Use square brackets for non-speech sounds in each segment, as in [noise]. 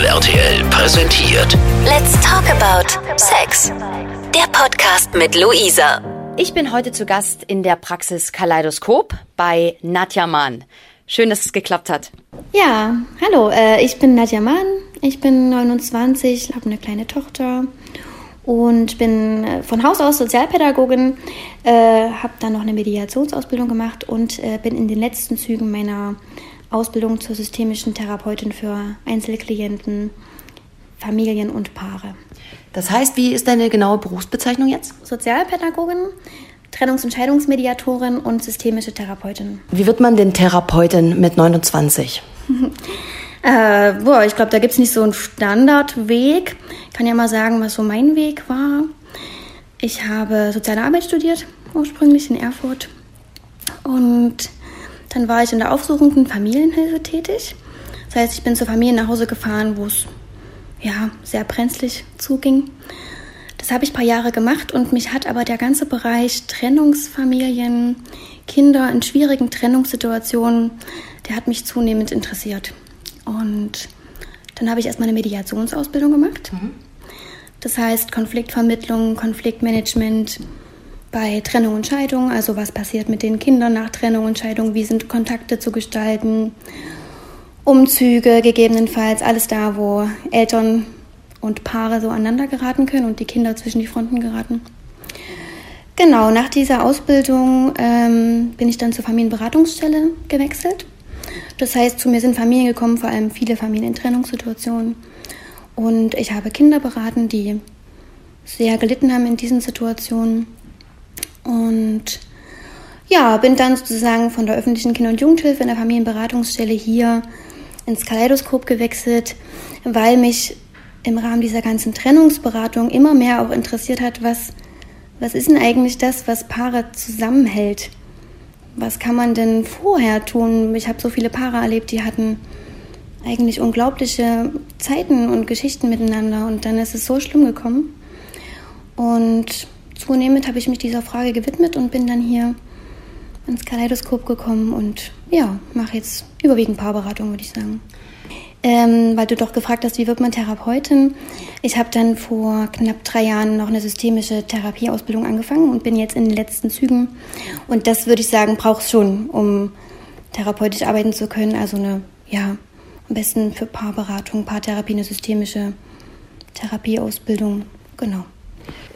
Rock'n'Roll RTL präsentiert. Let's talk about Sex. Der Podcast mit Luisa. Ich bin heute zu Gast in der Praxis Kaleidoskop bei Nadja Mahn. Schön, dass es geklappt hat. Ja, hallo, äh, ich bin Nadja Mahn. Ich bin 29, habe eine kleine Tochter und bin äh, von Haus aus Sozialpädagogin, äh, habe dann noch eine Mediationsausbildung gemacht und äh, bin in den letzten Zügen meiner Ausbildung zur systemischen Therapeutin für Einzelklienten, Familien und Paare. Das heißt, wie ist deine genaue Berufsbezeichnung jetzt? Sozialpädagogin, Trennungs- und Scheidungsmediatorin und systemische Therapeutin. Wie wird man denn Therapeutin mit 29? [laughs] äh, boah, ich glaube, da gibt es nicht so einen Standardweg. Ich kann ja mal sagen, was so mein Weg war. Ich habe soziale Arbeit studiert, ursprünglich in Erfurt. Und dann war ich in der aufsuchenden Familienhilfe tätig. Das heißt, ich bin zur Familie nach Hause gefahren, wo es ja sehr brenzlig zuging. Das habe ich ein paar Jahre gemacht und mich hat aber der ganze Bereich Trennungsfamilien, Kinder in schwierigen Trennungssituationen, der hat mich zunehmend interessiert. Und dann habe ich erstmal eine Mediationsausbildung gemacht. Mhm. Das heißt Konfliktvermittlung, Konfliktmanagement, bei Trennung und Scheidung, also was passiert mit den Kindern nach Trennung und Scheidung, wie sind Kontakte zu gestalten, Umzüge gegebenenfalls, alles da, wo Eltern und Paare so aneinander geraten können und die Kinder zwischen die Fronten geraten. Genau, nach dieser Ausbildung ähm, bin ich dann zur Familienberatungsstelle gewechselt. Das heißt, zu mir sind Familien gekommen, vor allem viele Familien in Trennungssituationen. Und ich habe Kinder beraten, die sehr gelitten haben in diesen Situationen und ja, bin dann sozusagen von der öffentlichen Kinder- und Jugendhilfe in der Familienberatungsstelle hier ins Kaleidoskop gewechselt, weil mich im Rahmen dieser ganzen Trennungsberatung immer mehr auch interessiert hat, was, was ist denn eigentlich das, was Paare zusammenhält? Was kann man denn vorher tun? Ich habe so viele Paare erlebt, die hatten eigentlich unglaubliche Zeiten und Geschichten miteinander und dann ist es so schlimm gekommen. Und zunehmend habe ich mich dieser Frage gewidmet und bin dann hier ins Kaleidoskop gekommen und ja, mache jetzt überwiegend Paarberatung, würde ich sagen. Ähm, weil du doch gefragt hast, wie wird man Therapeutin? Ich habe dann vor knapp drei Jahren noch eine systemische Therapieausbildung angefangen und bin jetzt in den letzten Zügen. Und das würde ich sagen, braucht es schon, um therapeutisch arbeiten zu können. Also eine, ja, am besten für Paarberatung, Paartherapie, eine systemische Therapieausbildung. Genau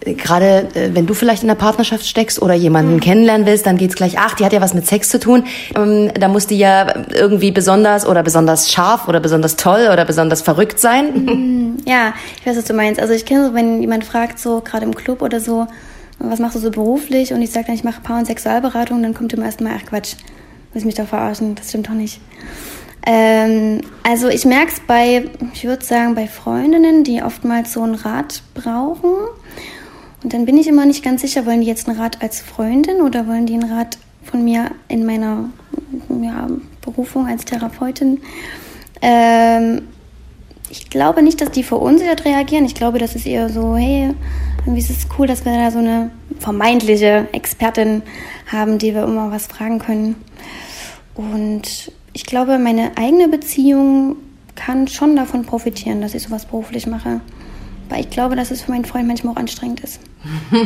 gerade äh, wenn du vielleicht in der Partnerschaft steckst oder jemanden mhm. kennenlernen willst, dann geht's gleich, ach, die hat ja was mit Sex zu tun. Ähm, da muss die ja irgendwie besonders oder besonders scharf oder besonders toll oder besonders verrückt sein. Mhm. Ja, ich weiß, was du meinst. Also ich kenne so, wenn jemand fragt, so gerade im Club oder so, was machst du so beruflich? Und ich sage dann, ich mache Paar- und Sexualberatung, dann kommt immer erstmal, ach Quatsch, willst mich doch verarschen, das stimmt doch nicht. Ähm, also ich merke es bei, ich würde sagen, bei Freundinnen, die oftmals so einen Rat brauchen und dann bin ich immer nicht ganz sicher, wollen die jetzt einen Rat als Freundin oder wollen die einen Rat von mir in meiner ja, Berufung als Therapeutin? Ähm, ich glaube nicht, dass die verunsichert reagieren. Ich glaube, das ist eher so, hey, irgendwie ist es cool, dass wir da so eine vermeintliche Expertin haben, die wir immer was fragen können. Und ich glaube, meine eigene Beziehung kann schon davon profitieren, dass ich sowas beruflich mache. Weil ich glaube, dass es für meinen Freund manchmal auch anstrengend ist. [laughs]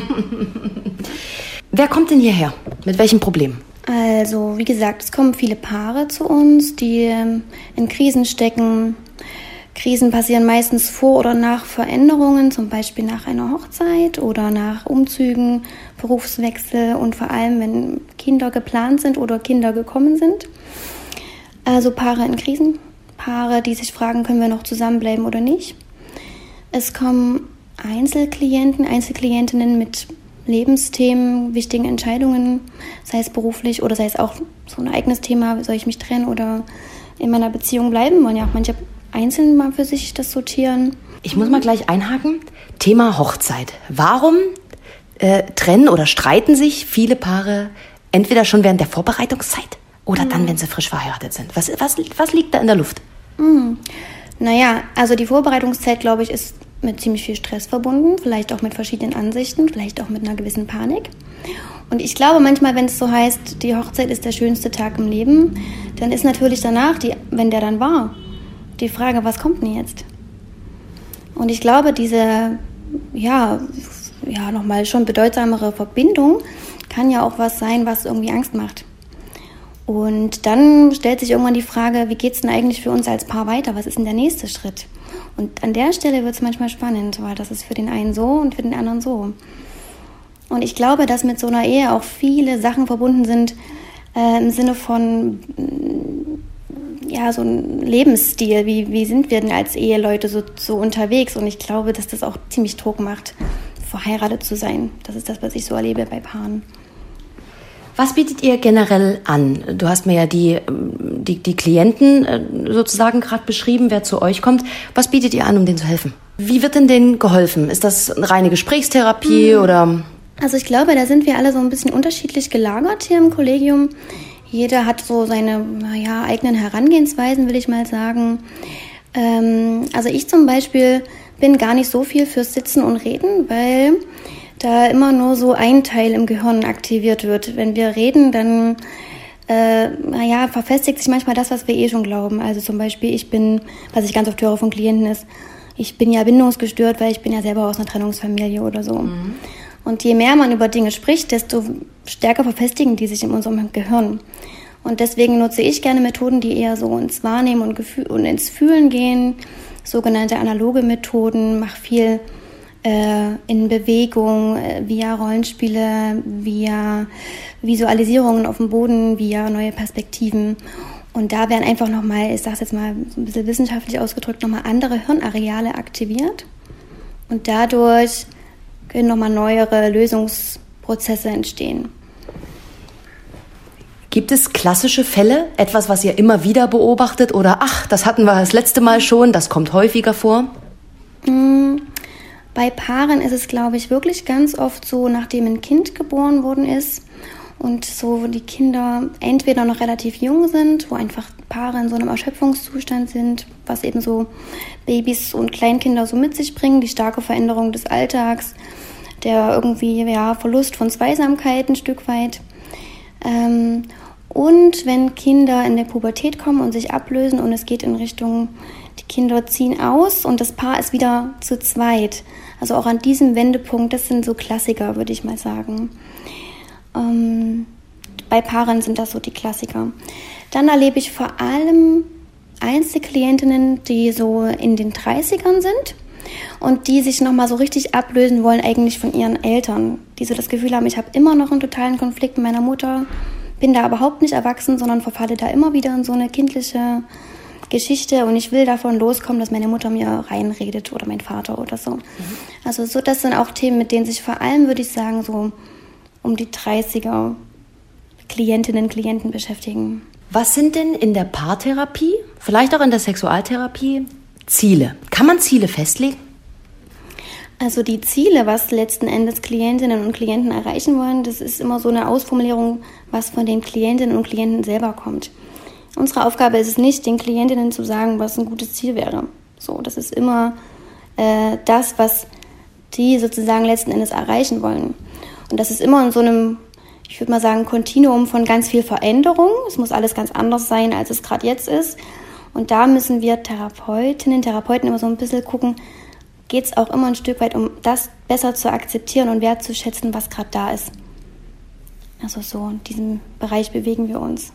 Wer kommt denn hierher? Mit welchem Problem? Also, wie gesagt, es kommen viele Paare zu uns, die ähm, in Krisen stecken. Krisen passieren meistens vor oder nach Veränderungen, zum Beispiel nach einer Hochzeit oder nach Umzügen, Berufswechsel und vor allem, wenn Kinder geplant sind oder Kinder gekommen sind. Also Paare in Krisen, Paare, die sich fragen, können wir noch zusammenbleiben oder nicht. Es kommen Einzelklienten, Einzelklientinnen mit Lebensthemen, wichtigen Entscheidungen, sei es beruflich oder sei es auch so ein eigenes Thema, soll ich mich trennen oder in meiner Beziehung bleiben, wollen ja auch manche einzeln mal für sich das sortieren. Ich muss mal gleich einhaken. Thema Hochzeit. Warum äh, trennen oder streiten sich viele Paare entweder schon während der Vorbereitungszeit oder mhm. dann, wenn sie frisch verheiratet sind? Was, was, was liegt da in der Luft? Mhm. Naja, also die Vorbereitungszeit, glaube ich, ist mit ziemlich viel Stress verbunden, vielleicht auch mit verschiedenen Ansichten, vielleicht auch mit einer gewissen Panik. Und ich glaube manchmal, wenn es so heißt, die Hochzeit ist der schönste Tag im Leben, dann ist natürlich danach, die, wenn der dann war, die Frage, was kommt denn jetzt? Und ich glaube, diese, ja, ja, nochmal schon bedeutsamere Verbindung kann ja auch was sein, was irgendwie Angst macht. Und dann stellt sich irgendwann die Frage, wie geht es denn eigentlich für uns als Paar weiter? Was ist denn der nächste Schritt? Und an der Stelle wird es manchmal spannend, weil das ist für den einen so und für den anderen so. Und ich glaube, dass mit so einer Ehe auch viele Sachen verbunden sind äh, im Sinne von ja, so ein Lebensstil. Wie, wie sind wir denn als Eheleute so, so unterwegs? Und ich glaube, dass das auch ziemlich Druck macht, verheiratet zu sein. Das ist das, was ich so erlebe bei Paaren. Was bietet ihr generell an? Du hast mir ja die, die, die Klienten äh, sozusagen gerade beschrieben, wer zu euch kommt. Was bietet ihr an, um denen zu helfen? Wie wird denn denen geholfen? Ist das eine reine Gesprächstherapie mhm. oder? Also ich glaube, da sind wir alle so ein bisschen unterschiedlich gelagert hier im Kollegium. Jeder hat so seine naja, eigenen Herangehensweisen, will ich mal sagen. Ähm, also ich zum Beispiel bin gar nicht so viel fürs Sitzen und Reden, weil da immer nur so ein Teil im Gehirn aktiviert wird. Wenn wir reden, dann äh, naja, verfestigt sich manchmal das, was wir eh schon glauben. Also zum Beispiel, ich bin, was ich ganz oft höre von Klienten ist, ich bin ja bindungsgestört, weil ich bin ja selber aus einer Trennungsfamilie oder so. Mhm. Und je mehr man über Dinge spricht, desto stärker verfestigen die sich in unserem Gehirn. Und deswegen nutze ich gerne Methoden, die eher so ins Wahrnehmen und, Gefühl und ins Fühlen gehen, sogenannte analoge Methoden, mache viel äh, in Bewegung, äh, via Rollenspiele, via Visualisierungen auf dem Boden, via neue Perspektiven. Und da werden einfach nochmal, ich sage es jetzt mal so ein bisschen wissenschaftlich ausgedrückt, nochmal andere Hirnareale aktiviert. Und dadurch können nochmal neuere Lösungsprozesse entstehen. Gibt es klassische Fälle, etwas, was ihr immer wieder beobachtet oder ach, das hatten wir das letzte Mal schon, das kommt häufiger vor? Mm, bei Paaren ist es, glaube ich, wirklich ganz oft so, nachdem ein Kind geboren worden ist und so die Kinder entweder noch relativ jung sind, wo einfach Paare in so einem Erschöpfungszustand sind, was eben so Babys und Kleinkinder so mit sich bringen, die starke Veränderung des Alltags, der irgendwie ja Verlust von Zweisamkeit ein Stück weit. Ähm, und wenn Kinder in der Pubertät kommen und sich ablösen und es geht in Richtung, die Kinder ziehen aus und das Paar ist wieder zu zweit. Also auch an diesem Wendepunkt, das sind so Klassiker, würde ich mal sagen. Ähm, bei Paaren sind das so die Klassiker. Dann erlebe ich vor allem Einzelklientinnen, die so in den 30ern sind und die sich nochmal so richtig ablösen wollen eigentlich von ihren Eltern, die so das Gefühl haben, ich habe immer noch einen totalen Konflikt mit meiner Mutter, bin da überhaupt nicht erwachsen, sondern verfalle da immer wieder in so eine kindliche Geschichte und ich will davon loskommen, dass meine Mutter mir reinredet oder mein Vater oder so. Mhm. Also so, das sind auch Themen, mit denen sich vor allem, würde ich sagen, so um die 30er Klientinnen und Klienten beschäftigen. Was sind denn in der Paartherapie, vielleicht auch in der Sexualtherapie, Ziele? Kann man Ziele festlegen? Also die Ziele, was letzten Endes Klientinnen und Klienten erreichen wollen, das ist immer so eine Ausformulierung, was von den Klientinnen und Klienten selber kommt. Unsere Aufgabe ist es nicht, den Klientinnen zu sagen, was ein gutes Ziel wäre. So, das ist immer äh, das, was die sozusagen letzten Endes erreichen wollen. Und das ist immer in so einem, ich würde mal sagen, Kontinuum von ganz viel Veränderung. Es muss alles ganz anders sein, als es gerade jetzt ist. Und da müssen wir Therapeutinnen, Therapeuten immer so ein bisschen gucken, geht es auch immer ein Stück weit um das besser zu akzeptieren und wertzuschätzen, was gerade da ist. Also so in diesem Bereich bewegen wir uns.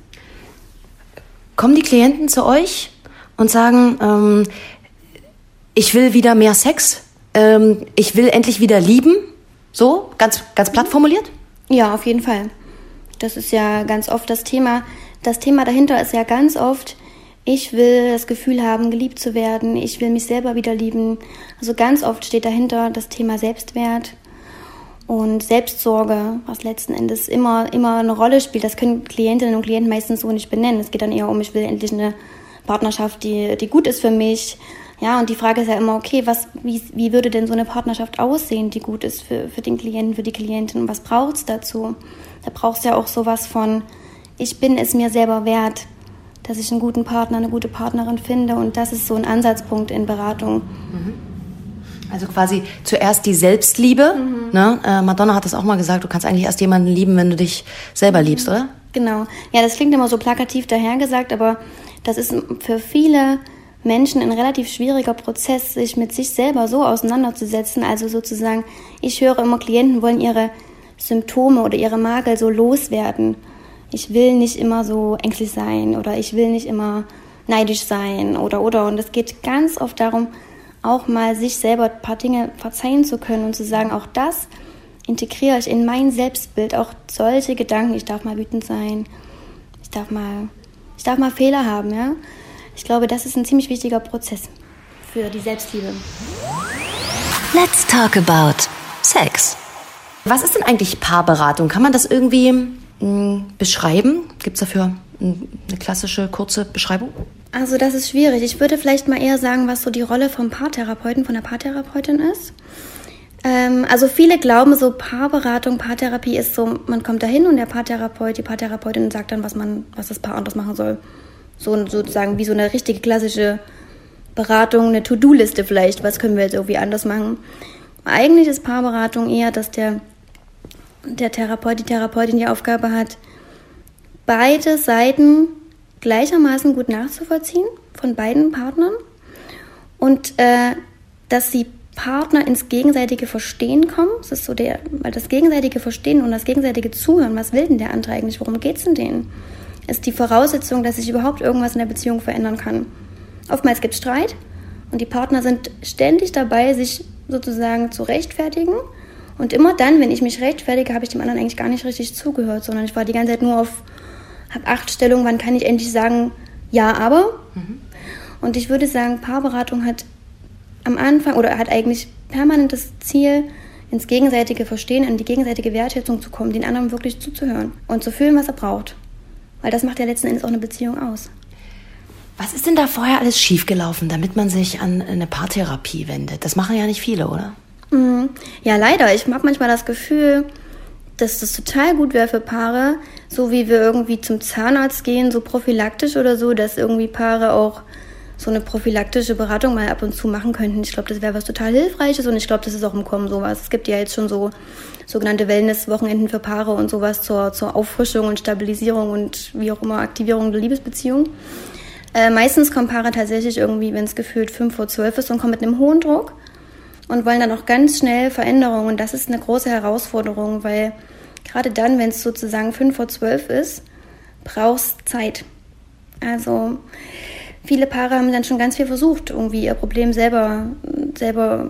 Kommen die Klienten zu euch und sagen, ähm, ich will wieder mehr Sex, ähm, ich will endlich wieder lieben? So, ganz, ganz platt formuliert? Ja, auf jeden Fall. Das ist ja ganz oft das Thema. Das Thema dahinter ist ja ganz oft, ich will das Gefühl haben, geliebt zu werden, ich will mich selber wieder lieben. Also ganz oft steht dahinter das Thema Selbstwert und Selbstsorge, was letzten Endes immer, immer eine Rolle spielt. Das können Klientinnen und Klienten meistens so nicht benennen. Es geht dann eher um, ich will endlich eine Partnerschaft, die, die gut ist für mich. Ja, und die Frage ist ja immer, okay, was, wie, wie würde denn so eine Partnerschaft aussehen, die gut ist für, für den Klienten, für die Klientin? Und was braucht es dazu? Da braucht es ja auch sowas von, ich bin es mir selber wert, dass ich einen guten Partner, eine gute Partnerin finde. Und das ist so ein Ansatzpunkt in Beratung. Mhm. Also quasi zuerst die Selbstliebe. Mhm. Ne? Äh, Madonna hat das auch mal gesagt, du kannst eigentlich erst jemanden lieben, wenn du dich selber mhm. liebst, oder? Genau. Ja, das klingt immer so plakativ dahergesagt, aber das ist für viele Menschen ein relativ schwieriger Prozess, sich mit sich selber so auseinanderzusetzen. Also sozusagen, ich höre immer, Klienten wollen ihre Symptome oder ihre Makel so loswerden. Ich will nicht immer so ängstlich sein oder ich will nicht immer neidisch sein oder oder. Und es geht ganz oft darum, auch mal sich selber ein paar Dinge verzeihen zu können und zu sagen, auch das integriere ich in mein Selbstbild, auch solche Gedanken, ich darf mal wütend sein, ich darf mal, ich darf mal Fehler haben, ja. Ich glaube, das ist ein ziemlich wichtiger Prozess für die Selbstliebe. Let's talk about Sex. Was ist denn eigentlich Paarberatung? Kann man das irgendwie mh, hm, beschreiben? Gibt es dafür eine klassische, kurze Beschreibung? Also das ist schwierig. Ich würde vielleicht mal eher sagen, was so die Rolle vom Paartherapeuten, von der Paartherapeutin ist. Ähm, also viele glauben so, Paarberatung, Paartherapie ist so, man kommt dahin und der Paartherapeut, die Paartherapeutin sagt dann, was man, was das Paar anders machen soll. So sozusagen wie so eine richtige klassische Beratung, eine To-Do-Liste vielleicht, was können wir jetzt irgendwie anders machen. Eigentlich ist Paarberatung eher, dass der, der Therapeut, die Therapeutin die Aufgabe hat, beide Seiten gleichermaßen gut nachzuvollziehen von beiden Partnern und äh, dass sie Partner ins gegenseitige Verstehen kommen. Das ist so der, weil das gegenseitige Verstehen und das gegenseitige Zuhören, was will denn der andere eigentlich, worum geht es denn denen, ist die Voraussetzung, dass sich überhaupt irgendwas in der Beziehung verändern kann. Oftmals gibt es Streit und die Partner sind ständig dabei, sich sozusagen zu rechtfertigen. Und immer dann, wenn ich mich rechtfertige, habe ich dem anderen eigentlich gar nicht richtig zugehört, sondern ich war die ganze Zeit nur auf hab acht Stellungen, wann kann ich endlich sagen, ja, aber. Mhm. Und ich würde sagen, Paarberatung hat am Anfang oder hat eigentlich permanent das Ziel, ins gegenseitige Verstehen, in die gegenseitige Wertschätzung zu kommen, den anderen wirklich zuzuhören und zu fühlen, was er braucht. Weil das macht ja letzten Endes auch eine Beziehung aus. Was ist denn da vorher alles schiefgelaufen, damit man sich an eine Paartherapie wendet? Das machen ja nicht viele, oder? Mhm. Ja, leider. Ich habe manchmal das Gefühl, dass das total gut wäre für Paare, so wie wir irgendwie zum Zahnarzt gehen, so prophylaktisch oder so, dass irgendwie Paare auch so eine prophylaktische Beratung mal ab und zu machen könnten. Ich glaube, das wäre was total Hilfreiches und ich glaube, das ist auch im Kommen sowas. Es gibt ja jetzt schon so sogenannte Wellness-Wochenenden für Paare und sowas zur, zur Auffrischung und Stabilisierung und wie auch immer Aktivierung der Liebesbeziehung. Äh, meistens kommen Paare tatsächlich irgendwie, wenn es gefühlt fünf vor zwölf ist und kommen mit einem hohen Druck und wollen dann auch ganz schnell Veränderungen. Und das ist eine große Herausforderung, weil gerade dann, wenn es sozusagen fünf vor zwölf ist, brauchst Zeit. Also viele Paare haben dann schon ganz viel versucht, irgendwie ihr Problem selber, selber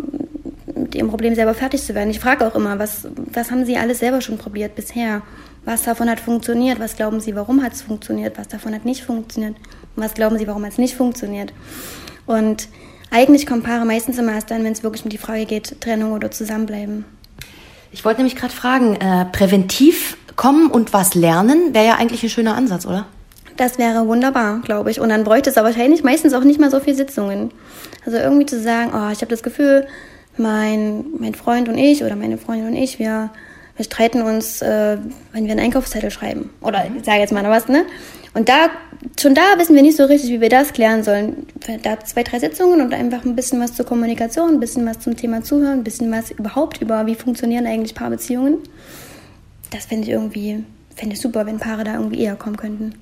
mit ihrem Problem selber fertig zu werden. Ich frage auch immer, was, was haben Sie alles selber schon probiert bisher? Was davon hat funktioniert? Was glauben Sie, warum hat es funktioniert? Was davon hat nicht funktioniert? Und was glauben Sie, warum hat es nicht funktioniert? Und eigentlich kommen Paare meistens immer erst dann, wenn es wirklich um die Frage geht, Trennung oder Zusammenbleiben. Ich wollte nämlich gerade fragen, äh, präventiv kommen und was lernen wäre ja eigentlich ein schöner Ansatz, oder? Das wäre wunderbar, glaube ich. Und dann bräuchte es aber wahrscheinlich meistens auch nicht mal so viele Sitzungen. Also irgendwie zu sagen, oh, ich habe das Gefühl, mein, mein Freund und ich oder meine Freundin und ich, wir, wir streiten uns, äh, wenn wir einen Einkaufszettel schreiben. Oder ich sage jetzt mal noch was, ne? Und da, schon da wissen wir nicht so richtig, wie wir das klären sollen. Da zwei, drei Sitzungen und einfach ein bisschen was zur Kommunikation, ein bisschen was zum Thema Zuhören, ein bisschen was überhaupt über, wie funktionieren eigentlich Paarbeziehungen. Das fände ich irgendwie, fände ich super, wenn Paare da irgendwie eher kommen könnten.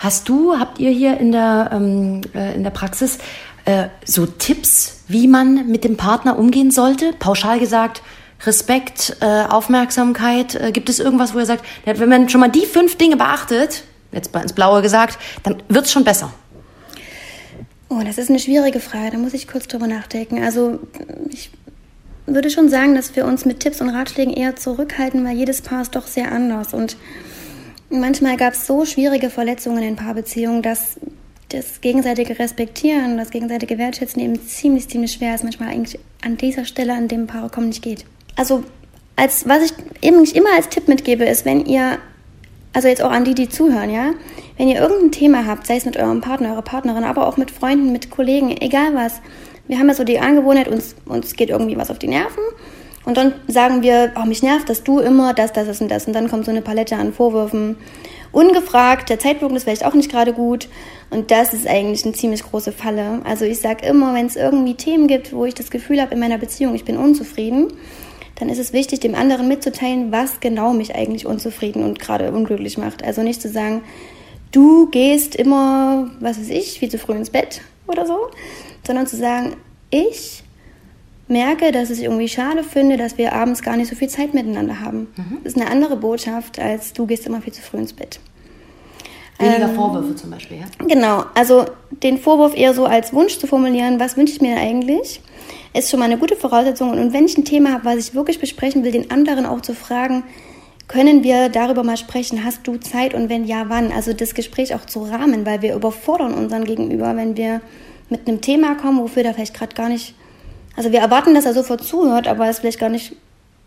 Hast du, habt ihr hier in der, ähm, äh, in der Praxis äh, so Tipps, wie man mit dem Partner umgehen sollte? Pauschal gesagt, Respekt, äh, Aufmerksamkeit. Äh, gibt es irgendwas, wo ihr sagt, wenn man schon mal die fünf Dinge beachtet, jetzt mal ins Blaue gesagt, dann wird es schon besser? Oh, das ist eine schwierige Frage. Da muss ich kurz drüber nachdenken. Also ich würde schon sagen, dass wir uns mit Tipps und Ratschlägen eher zurückhalten, weil jedes Paar ist doch sehr anders. Und manchmal gab es so schwierige Verletzungen in Paarbeziehungen, dass das gegenseitige Respektieren, das gegenseitige Wertschätzen eben ziemlich, ziemlich schwer ist, manchmal eigentlich an dieser Stelle, an dem Paare kommen, nicht geht. Also, als, was ich eben nicht immer als Tipp mitgebe, ist, wenn ihr, also jetzt auch an die, die zuhören, ja, wenn ihr irgendein Thema habt, sei es mit eurem Partner, eurer Partnerin, aber auch mit Freunden, mit Kollegen, egal was, wir haben ja so die Angewohnheit, uns, uns geht irgendwie was auf die Nerven und dann sagen wir, oh, mich nervt, dass du immer das, das, das und das. Und dann kommt so eine Palette an Vorwürfen. Ungefragt, der Zeitpunkt ist vielleicht auch nicht gerade gut. Und das ist eigentlich eine ziemlich große Falle. Also ich sage immer, wenn es irgendwie Themen gibt, wo ich das Gefühl habe in meiner Beziehung, ich bin unzufrieden, dann ist es wichtig, dem anderen mitzuteilen, was genau mich eigentlich unzufrieden und gerade unglücklich macht. Also nicht zu sagen, du gehst immer, was weiß ich, viel zu früh ins Bett oder so, sondern zu sagen, ich merke, dass ich irgendwie schade finde, dass wir abends gar nicht so viel Zeit miteinander haben. Mhm. Das ist eine andere Botschaft, als du gehst immer viel zu früh ins Bett. Weniger ähm, Vorwürfe zum Beispiel, ja? Genau, also den Vorwurf eher so als Wunsch zu formulieren, was wünsche ich mir eigentlich, ist schon mal eine gute Voraussetzung. Und wenn ich ein Thema habe, was ich wirklich besprechen will, den anderen auch zu fragen, können wir darüber mal sprechen? Hast du Zeit und wenn ja, wann? Also das Gespräch auch zu rahmen, weil wir überfordern unseren Gegenüber, wenn wir mit einem Thema kommen, wofür der vielleicht gerade gar nicht, also wir erwarten, dass er sofort zuhört, aber er ist vielleicht gar nicht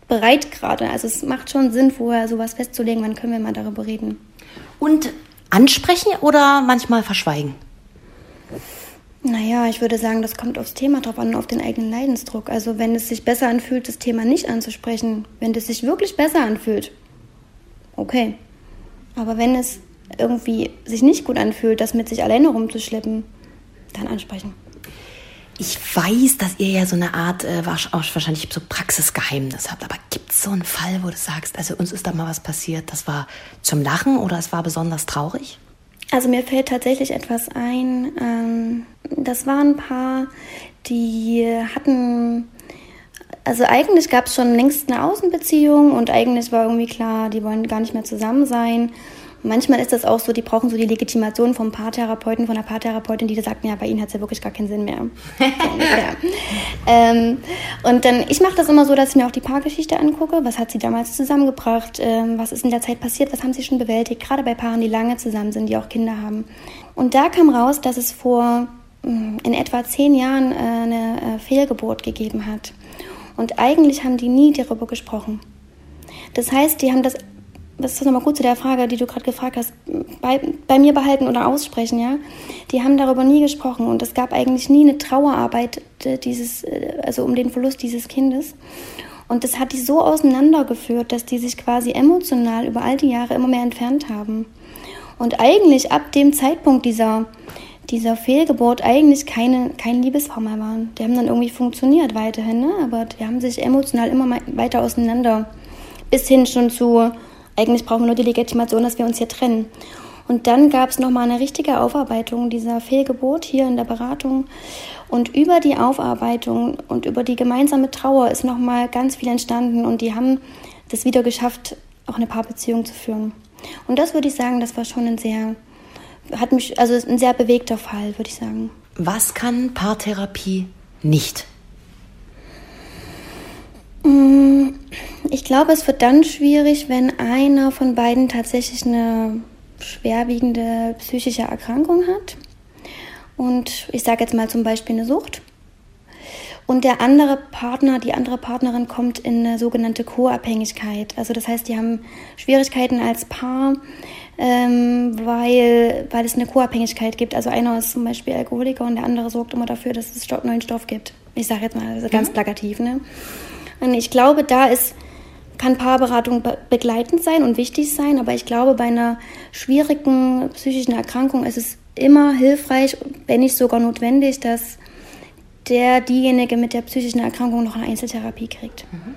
bereit gerade. Also es macht schon Sinn, vorher sowas festzulegen, wann können wir mal darüber reden. Und ansprechen oder manchmal verschweigen? Naja, ich würde sagen, das kommt aufs Thema drauf an, auf den eigenen Leidensdruck. Also wenn es sich besser anfühlt, das Thema nicht anzusprechen, wenn es sich wirklich besser anfühlt, okay. Aber wenn es irgendwie sich nicht gut anfühlt, das mit sich alleine rumzuschleppen, dann ansprechen. Ich weiß, dass ihr ja so eine Art, äh, wahrscheinlich so Praxisgeheimnis habt, aber gibt es so einen Fall, wo du sagst, also uns ist da mal was passiert, das war zum Lachen oder es war besonders traurig? Also mir fällt tatsächlich etwas ein. Ähm, das waren ein paar, die hatten, also eigentlich gab es schon längst eine Außenbeziehung und eigentlich war irgendwie klar, die wollen gar nicht mehr zusammen sein. Manchmal ist das auch so, die brauchen so die Legitimation vom Paartherapeuten, von der Paartherapeutin, die sagt, ja, bei ihnen hat es ja wirklich gar keinen Sinn mehr. [laughs] ja. ähm, und dann, ich mache das immer so, dass ich mir auch die Paargeschichte angucke. Was hat sie damals zusammengebracht? Ähm, was ist in der Zeit passiert? Was haben sie schon bewältigt? Gerade bei Paaren, die lange zusammen sind, die auch Kinder haben. Und da kam raus, dass es vor mm, in etwa zehn Jahren äh, eine äh, Fehlgeburt gegeben hat. Und eigentlich haben die nie darüber gesprochen. Das heißt, die haben das das ist nochmal gut zu der Frage, die du gerade gefragt hast, bei, bei, mir behalten oder aussprechen, ja. Die haben darüber nie gesprochen und es gab eigentlich nie eine Trauerarbeit äh, dieses, äh, also um den Verlust dieses Kindes. Und das hat die so auseinandergeführt, dass die sich quasi emotional über all die Jahre immer mehr entfernt haben. Und eigentlich ab dem Zeitpunkt dieser, dieser Fehlgeburt eigentlich keine, kein Liebespaar mehr waren. Die haben dann irgendwie funktioniert weiterhin, ne? aber die haben sich emotional immer weiter auseinander. Bis hin schon zu eigentlich brauchen wir nur die Legitimation, dass wir uns hier trennen. Und dann gab es nochmal eine richtige Aufarbeitung dieser Fehlgeburt hier in der Beratung. Und über die Aufarbeitung und über die gemeinsame Trauer ist nochmal ganz viel entstanden. Und die haben das wieder geschafft, auch eine Paarbeziehung zu führen. Und das würde ich sagen, das war schon ein sehr, hat mich, also ein sehr bewegter Fall, würde ich sagen. Was kann Paartherapie nicht? Mm, ich glaube, es wird dann schwierig, wenn einer von beiden tatsächlich eine schwerwiegende psychische Erkrankung hat. Und ich sage jetzt mal zum Beispiel eine Sucht. Und der andere Partner, die andere Partnerin kommt in eine sogenannte Co-Abhängigkeit. Also das heißt, die haben Schwierigkeiten als Paar, ähm, weil, weil es eine Co-Abhängigkeit gibt. Also einer ist zum Beispiel Alkoholiker und der andere sorgt immer dafür, dass es neuen Stoff gibt. Ich sage jetzt mal also ganz mhm. plakativ. Ne? Und ich glaube, da ist, kann Paarberatung begleitend sein und wichtig sein, aber ich glaube, bei einer schwierigen psychischen Erkrankung ist es immer hilfreich, wenn nicht sogar notwendig, dass der, diejenige mit der psychischen Erkrankung noch eine Einzeltherapie kriegt. Mhm.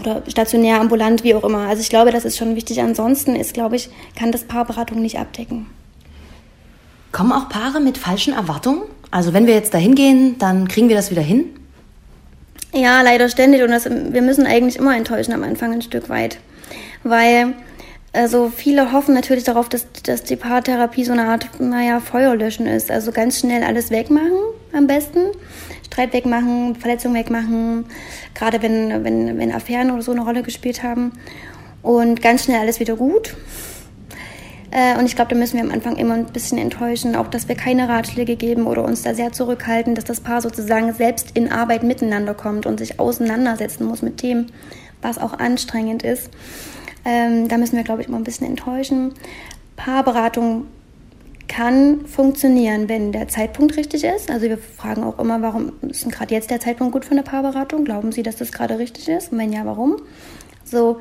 Oder stationär, ambulant, wie auch immer. Also ich glaube, das ist schon wichtig. Ansonsten ist, glaube ich, kann das Paarberatung nicht abdecken. Kommen auch Paare mit falschen Erwartungen? Also wenn wir jetzt dahin gehen, dann kriegen wir das wieder hin? Ja, leider ständig und das, wir müssen eigentlich immer enttäuschen am Anfang ein Stück weit. Weil also viele hoffen natürlich darauf, dass, dass die Paartherapie so eine Art, naja, Feuerlöschen ist. Also ganz schnell alles wegmachen am besten. Streit wegmachen, Verletzung wegmachen, gerade wenn, wenn, wenn Affären oder so eine Rolle gespielt haben. Und ganz schnell alles wieder gut. Äh, und ich glaube, da müssen wir am Anfang immer ein bisschen enttäuschen, auch dass wir keine Ratschläge geben oder uns da sehr zurückhalten, dass das Paar sozusagen selbst in Arbeit miteinander kommt und sich auseinandersetzen muss mit Themen, was auch anstrengend ist. Ähm, da müssen wir, glaube ich, immer ein bisschen enttäuschen. Paarberatung kann funktionieren, wenn der Zeitpunkt richtig ist. Also wir fragen auch immer, warum ist gerade jetzt der Zeitpunkt gut für eine Paarberatung? Glauben Sie, dass das gerade richtig ist? Und wenn ja, warum? So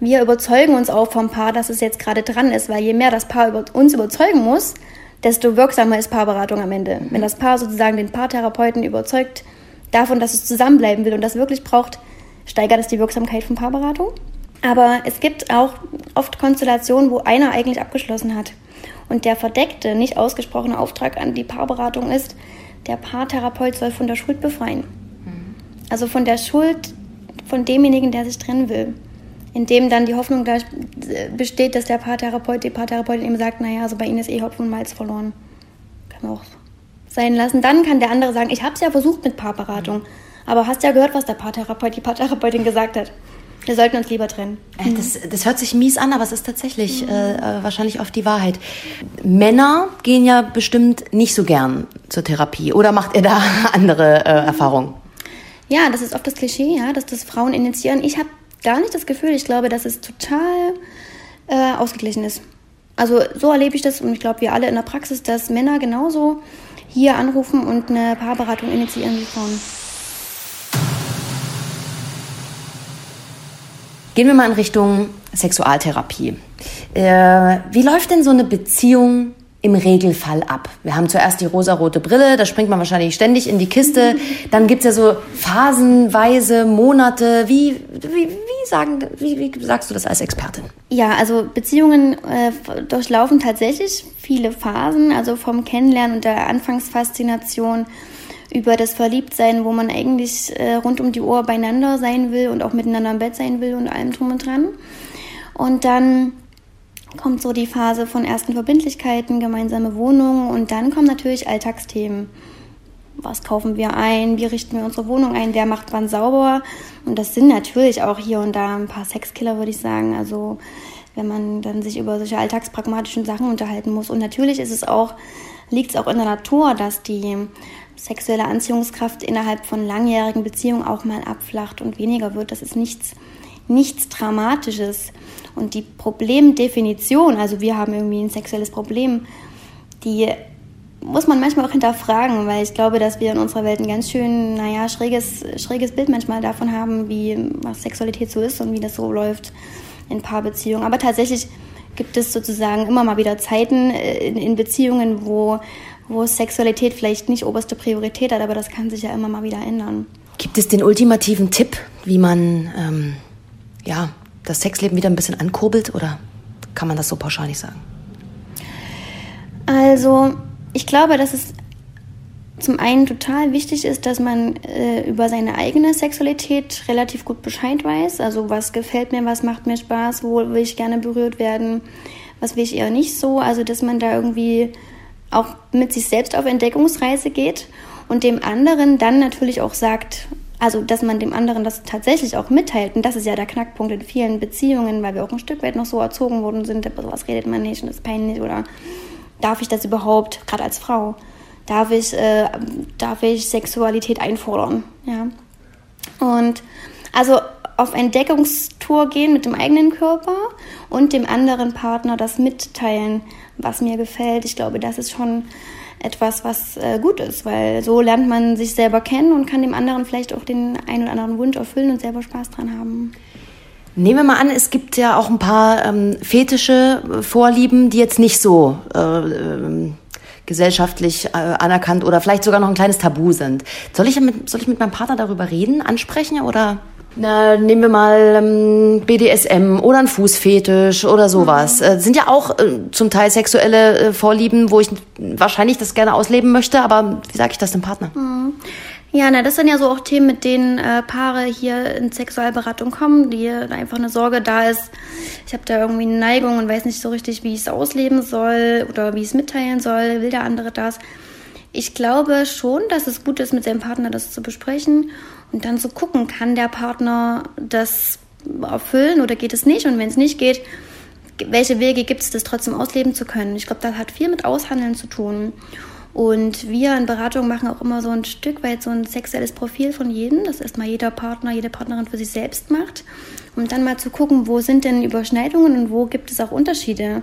wir überzeugen uns auch vom Paar, dass es jetzt gerade dran ist, weil je mehr das Paar über uns überzeugen muss, desto wirksamer ist Paarberatung am Ende. Wenn das Paar sozusagen den Paartherapeuten überzeugt davon, dass es zusammenbleiben will und das wirklich braucht, steigert es die Wirksamkeit von Paarberatung. Aber es gibt auch oft Konstellationen, wo einer eigentlich abgeschlossen hat. Und der verdeckte, nicht ausgesprochene Auftrag an die Paarberatung ist, der Paartherapeut soll von der Schuld befreien. Also von der Schuld von demjenigen, der sich trennen will. Indem dann die Hoffnung da besteht, dass der Paartherapeut, die Paartherapeutin ihm sagt, naja, also bei Ihnen ist eh Hopfen und Malz verloren. Kann auch sein lassen. Dann kann der andere sagen, ich habe es ja versucht mit Paarberatung, aber hast ja gehört, was der Paartherapeut, die Paartherapeutin gesagt hat. Wir sollten uns lieber trennen. Äh, das, das hört sich mies an, aber es ist tatsächlich mhm. äh, wahrscheinlich oft die Wahrheit. Männer gehen ja bestimmt nicht so gern zur Therapie. Oder macht ihr da [laughs] andere äh, Erfahrungen? Ja, das ist oft das Klischee, ja, dass das Frauen initiieren. Ich habe gar nicht das Gefühl. Ich glaube, dass es total äh, ausgeglichen ist. Also so erlebe ich das und ich glaube, wir alle in der Praxis, dass Männer genauso hier anrufen und eine Paarberatung initiieren wie Frauen. Gehen wir mal in Richtung Sexualtherapie. Äh, wie läuft denn so eine Beziehung im Regelfall ab? Wir haben zuerst die rosarote Brille, da springt man wahrscheinlich ständig in die Kiste. Dann gibt es ja so phasenweise Monate. Wie, wie, wie, sagen, wie, wie sagst du das als Expertin? Ja, also Beziehungen äh, durchlaufen tatsächlich viele Phasen, also vom Kennenlernen und der Anfangsfaszination über das Verliebtsein, wo man eigentlich äh, rund um die Uhr beieinander sein will und auch miteinander im Bett sein will und allem drum und dran. Und dann kommt so die Phase von ersten Verbindlichkeiten, gemeinsame Wohnungen und dann kommen natürlich Alltagsthemen. Was kaufen wir ein? Wie richten wir unsere Wohnung ein? Wer macht wann sauber? Und das sind natürlich auch hier und da ein paar Sexkiller, würde ich sagen. Also wenn man dann sich über solche alltagspragmatischen Sachen unterhalten muss. Und natürlich ist es auch, liegt es auch in der Natur, dass die sexuelle Anziehungskraft innerhalb von langjährigen Beziehungen auch mal abflacht und weniger wird. Das ist nichts, nichts Dramatisches. Und die Problemdefinition, also wir haben irgendwie ein sexuelles Problem, die muss man manchmal auch hinterfragen, weil ich glaube, dass wir in unserer Welt ein ganz schön, naja, schräges, schräges Bild manchmal davon haben, wie was Sexualität so ist und wie das so läuft in Paarbeziehungen. Aber tatsächlich gibt es sozusagen immer mal wieder Zeiten äh, in, in Beziehungen, wo wo Sexualität vielleicht nicht oberste Priorität hat, aber das kann sich ja immer mal wieder ändern. Gibt es den ultimativen Tipp, wie man ähm, ja, das Sexleben wieder ein bisschen ankurbelt oder kann man das so pauschal nicht sagen? Also, ich glaube, dass es zum einen total wichtig ist, dass man äh, über seine eigene Sexualität relativ gut Bescheid weiß. Also was gefällt mir, was macht mir Spaß, wo will ich gerne berührt werden, was will ich eher nicht so. Also dass man da irgendwie auch mit sich selbst auf Entdeckungsreise geht und dem anderen dann natürlich auch sagt, also dass man dem anderen das tatsächlich auch mitteilt. Und das ist ja der Knackpunkt in vielen Beziehungen, weil wir auch ein Stück weit noch so erzogen worden sind, über sowas redet man nicht und ist peinlich oder darf ich das überhaupt, gerade als Frau, darf ich, äh, darf ich Sexualität einfordern, ja. Und also auf Entdeckungstour gehen mit dem eigenen Körper und dem anderen Partner das mitteilen, was mir gefällt. Ich glaube, das ist schon etwas, was äh, gut ist, weil so lernt man sich selber kennen und kann dem anderen vielleicht auch den einen oder anderen Wunsch erfüllen und selber Spaß dran haben. Nehmen wir mal an, es gibt ja auch ein paar ähm, fetische Vorlieben, die jetzt nicht so äh, äh, gesellschaftlich äh, anerkannt oder vielleicht sogar noch ein kleines Tabu sind. Soll ich mit, soll ich mit meinem Partner darüber reden, ansprechen oder? Na, nehmen wir mal ähm, BDSM oder ein Fußfetisch oder sowas. Mhm. Äh, sind ja auch äh, zum Teil sexuelle äh, Vorlieben, wo ich wahrscheinlich das gerne ausleben möchte, aber wie sage ich das dem Partner? Mhm. Ja, na, das sind ja so auch Themen, mit denen äh, Paare hier in Sexualberatung kommen, die da einfach eine Sorge da ist. Ich habe da irgendwie eine Neigung und weiß nicht so richtig, wie ich es ausleben soll oder wie ich es mitteilen soll. Will der andere das? Ich glaube schon, dass es gut ist, mit seinem Partner das zu besprechen und dann so gucken, kann der Partner das erfüllen oder geht es nicht? Und wenn es nicht geht, welche Wege gibt es, das trotzdem ausleben zu können? Ich glaube, das hat viel mit Aushandeln zu tun. Und wir in Beratung machen auch immer so ein Stück weit so ein sexuelles Profil von jedem, das erstmal jeder Partner, jede Partnerin für sich selbst macht, um dann mal zu gucken, wo sind denn Überschneidungen und wo gibt es auch Unterschiede.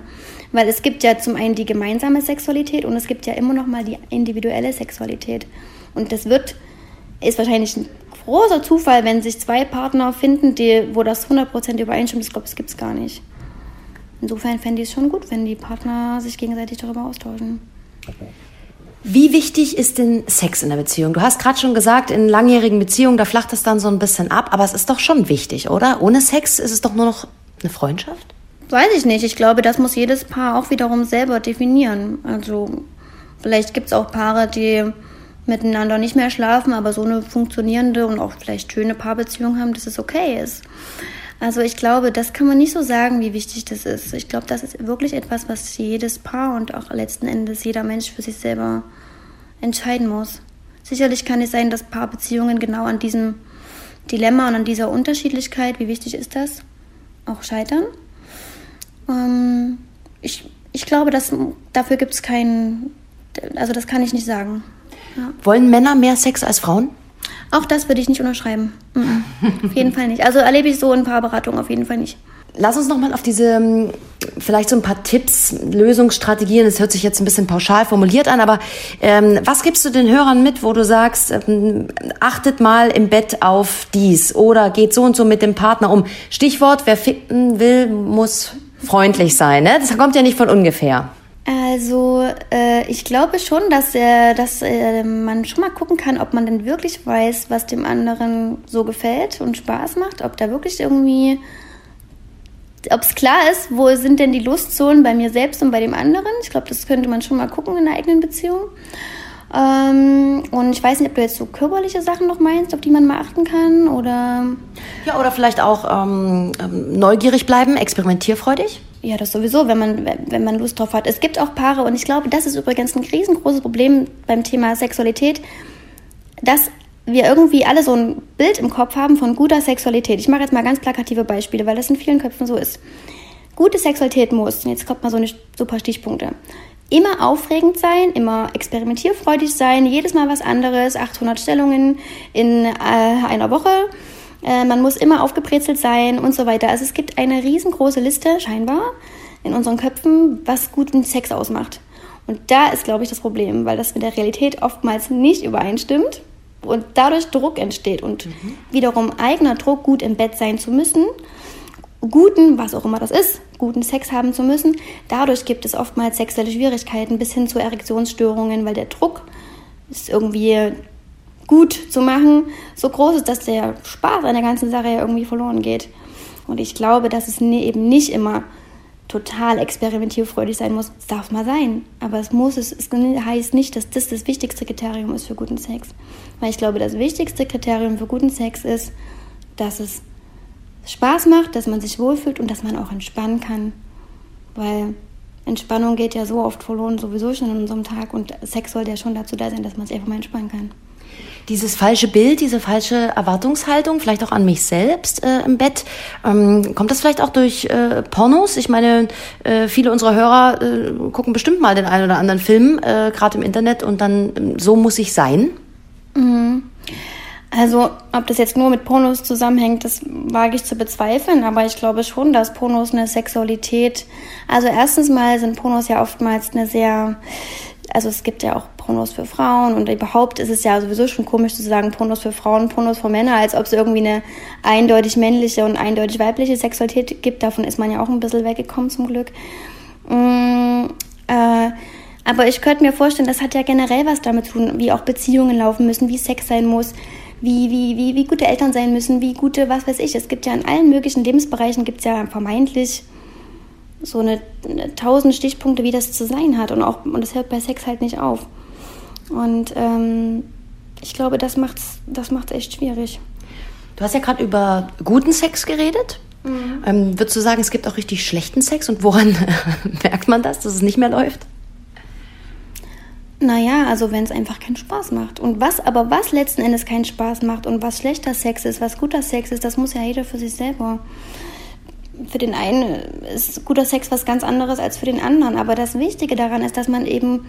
Weil es gibt ja zum einen die gemeinsame Sexualität und es gibt ja immer noch mal die individuelle Sexualität. Und das wird, ist wahrscheinlich ein großer Zufall, wenn sich zwei Partner finden, die, wo das 100% übereinstimmt. Ich glaube, das gibt es gar nicht. Insofern fände ich es schon gut, wenn die Partner sich gegenseitig darüber austauschen. Wie wichtig ist denn Sex in der Beziehung? Du hast gerade schon gesagt, in langjährigen Beziehungen, da flacht es dann so ein bisschen ab, aber es ist doch schon wichtig, oder? Ohne Sex ist es doch nur noch eine Freundschaft? Weiß ich nicht. Ich glaube, das muss jedes Paar auch wiederum selber definieren. Also vielleicht gibt es auch Paare, die miteinander nicht mehr schlafen, aber so eine funktionierende und auch vielleicht schöne Paarbeziehung haben, dass es okay ist. Also ich glaube, das kann man nicht so sagen, wie wichtig das ist. Ich glaube, das ist wirklich etwas, was jedes Paar und auch letzten Endes jeder Mensch für sich selber entscheiden muss. Sicherlich kann es sein, dass Paarbeziehungen genau an diesem Dilemma und an dieser Unterschiedlichkeit, wie wichtig ist das, auch scheitern. Ähm, ich, ich glaube, dass, dafür gibt es keinen, also das kann ich nicht sagen. Ja. Wollen Männer mehr Sex als Frauen? Auch das würde ich nicht unterschreiben. Mhm. auf jeden Fall nicht. Also erlebe ich so in Paarberatungen auf jeden Fall nicht. Lass uns nochmal auf diese, ähm, vielleicht so ein paar Tipps, Lösungsstrategien, das hört sich jetzt ein bisschen pauschal formuliert an, aber ähm, was gibst du den Hörern mit, wo du sagst, ähm, achtet mal im Bett auf dies oder geht so und so mit dem Partner um? Stichwort, wer ficken will, muss freundlich sein. Ne? Das kommt ja nicht von ungefähr. Also äh, ich glaube schon, dass, äh, dass äh, man schon mal gucken kann, ob man denn wirklich weiß, was dem anderen so gefällt und Spaß macht, ob da wirklich irgendwie, ob es klar ist, wo sind denn die Lustzonen bei mir selbst und bei dem anderen. Ich glaube, das könnte man schon mal gucken in der eigenen Beziehung. Ähm, und ich weiß nicht, ob du jetzt so körperliche Sachen noch meinst, auf die man mal achten kann oder. Ja, oder vielleicht auch ähm, ähm, neugierig bleiben, experimentierfreudig. Ja, das sowieso, wenn man, wenn man Lust drauf hat. Es gibt auch Paare, und ich glaube, das ist übrigens ein riesengroßes Problem beim Thema Sexualität, dass wir irgendwie alle so ein Bild im Kopf haben von guter Sexualität. Ich mache jetzt mal ganz plakative Beispiele, weil das in vielen Köpfen so ist. Gute Sexualität muss, jetzt kommt mal so eine super Stichpunkte, immer aufregend sein, immer experimentierfreudig sein, jedes Mal was anderes, 800 Stellungen in äh, einer Woche. Äh, man muss immer aufgebrezelt sein und so weiter. Also es gibt eine riesengroße Liste, scheinbar, in unseren Köpfen, was guten Sex ausmacht. Und da ist, glaube ich, das Problem, weil das mit der Realität oftmals nicht übereinstimmt und dadurch Druck entsteht und mhm. wiederum eigener Druck, gut im Bett sein zu müssen guten, was auch immer das ist, guten Sex haben zu müssen. Dadurch gibt es oftmals sexuelle Schwierigkeiten bis hin zu Erektionsstörungen, weil der Druck ist irgendwie gut zu machen so groß ist, dass der Spaß an der ganzen Sache ja irgendwie verloren geht. Und ich glaube, dass es eben nicht immer total experimentierfreudig sein muss. Es darf mal sein, aber es muss es, es heißt nicht, dass das das wichtigste Kriterium ist für guten Sex. Weil ich glaube, das wichtigste Kriterium für guten Sex ist, dass es Spaß macht, dass man sich wohlfühlt und dass man auch entspannen kann. Weil Entspannung geht ja so oft verloren, sowieso schon in unserem Tag und Sex sollte ja schon dazu da sein, dass man sich einfach mal entspannen kann. Dieses falsche Bild, diese falsche Erwartungshaltung, vielleicht auch an mich selbst äh, im Bett, ähm, kommt das vielleicht auch durch äh, Pornos? Ich meine, äh, viele unserer Hörer äh, gucken bestimmt mal den einen oder anderen Film, äh, gerade im Internet, und dann ähm, so muss ich sein. Mhm. Also, ob das jetzt nur mit Pornos zusammenhängt, das wage ich zu bezweifeln, aber ich glaube schon, dass Pornos eine Sexualität, also erstens mal sind Pornos ja oftmals eine sehr, also es gibt ja auch Pornos für Frauen und überhaupt ist es ja sowieso schon komisch zu sagen Pornos für Frauen, Pornos für Männer, als ob es irgendwie eine eindeutig männliche und eindeutig weibliche Sexualität gibt. Davon ist man ja auch ein bisschen weggekommen zum Glück. Mm, äh, aber ich könnte mir vorstellen, das hat ja generell was damit zu tun, wie auch Beziehungen laufen müssen, wie Sex sein muss wie, wie, wie, wie gute Eltern sein müssen, wie gute, was weiß ich. Es gibt ja in allen möglichen Lebensbereichen gibt es ja vermeintlich so eine, eine, tausend Stichpunkte, wie das zu sein hat. Und auch, und das hört bei Sex halt nicht auf. Und ähm, ich glaube, das macht's, das macht's echt schwierig. Du hast ja gerade über guten Sex geredet. Mhm. Ähm, würdest du sagen, es gibt auch richtig schlechten Sex und woran [laughs] merkt man das, dass es nicht mehr läuft? Naja, also wenn es einfach keinen Spaß macht. Und was, aber was letzten Endes keinen Spaß macht und was schlechter Sex ist, was guter Sex ist, das muss ja jeder für sich selber. Für den einen ist guter Sex was ganz anderes als für den anderen. Aber das Wichtige daran ist, dass man eben,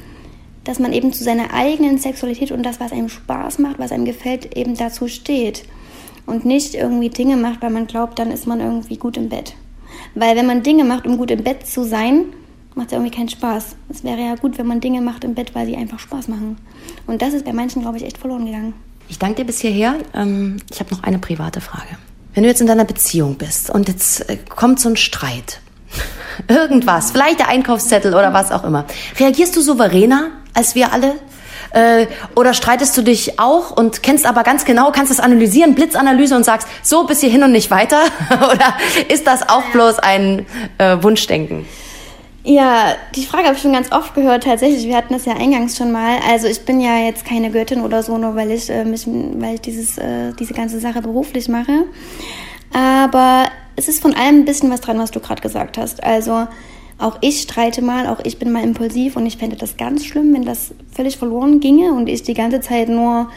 dass man eben zu seiner eigenen Sexualität und das, was einem Spaß macht, was einem gefällt, eben dazu steht. Und nicht irgendwie Dinge macht, weil man glaubt, dann ist man irgendwie gut im Bett. Weil wenn man Dinge macht, um gut im Bett zu sein, macht es ja irgendwie keinen Spaß. Es wäre ja gut, wenn man Dinge macht im Bett, weil sie einfach Spaß machen. Und das ist bei manchen, glaube ich, echt verloren gegangen. Ich danke dir bis hierher. Ähm, ich habe noch eine private Frage. Wenn du jetzt in deiner Beziehung bist und jetzt äh, kommt so ein Streit, irgendwas, vielleicht der Einkaufszettel oder was auch immer, reagierst du souveräner als wir alle? Äh, oder streitest du dich auch und kennst aber ganz genau, kannst es analysieren, Blitzanalyse und sagst, so bis hierhin und nicht weiter? [laughs] oder ist das auch bloß ein äh, Wunschdenken? Ja, die Frage habe ich schon ganz oft gehört. Tatsächlich, wir hatten das ja eingangs schon mal. Also ich bin ja jetzt keine Göttin oder so, nur weil ich äh, mich, weil ich dieses, äh, diese ganze Sache beruflich mache. Aber es ist von allem ein bisschen was dran, was du gerade gesagt hast. Also auch ich streite mal, auch ich bin mal impulsiv und ich fände das ganz schlimm, wenn das völlig verloren ginge und ich die ganze Zeit nur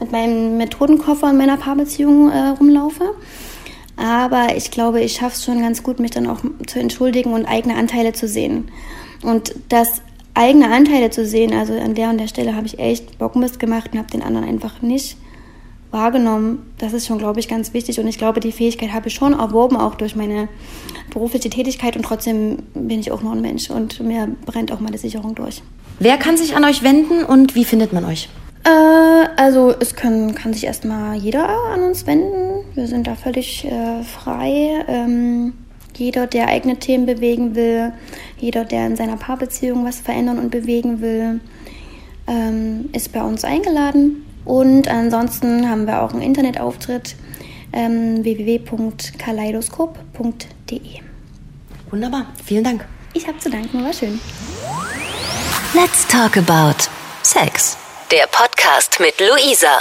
mit meinem Methodenkoffer in meiner Paarbeziehung äh, rumlaufe. Aber ich glaube, ich schaffe es schon ganz gut, mich dann auch zu entschuldigen und eigene Anteile zu sehen. Und das eigene Anteile zu sehen, also an der und der Stelle habe ich echt Bockmist gemacht und habe den anderen einfach nicht wahrgenommen. Das ist schon, glaube ich, ganz wichtig. Und ich glaube, die Fähigkeit habe ich schon erworben, auch durch meine berufliche Tätigkeit. Und trotzdem bin ich auch nur ein Mensch und mir brennt auch meine Sicherung durch. Wer kann sich an euch wenden und wie findet man euch? Äh, also es kann, kann sich erstmal jeder an uns wenden. Wir sind da völlig äh, frei. Ähm, jeder, der eigene Themen bewegen will, jeder, der in seiner Paarbeziehung was verändern und bewegen will, ähm, ist bei uns eingeladen. Und ansonsten haben wir auch einen Internetauftritt ähm, www.kaleidoskop.de. Wunderbar, vielen Dank. Ich habe zu danken, war schön. Let's talk about Sex. Der Podcast mit Luisa.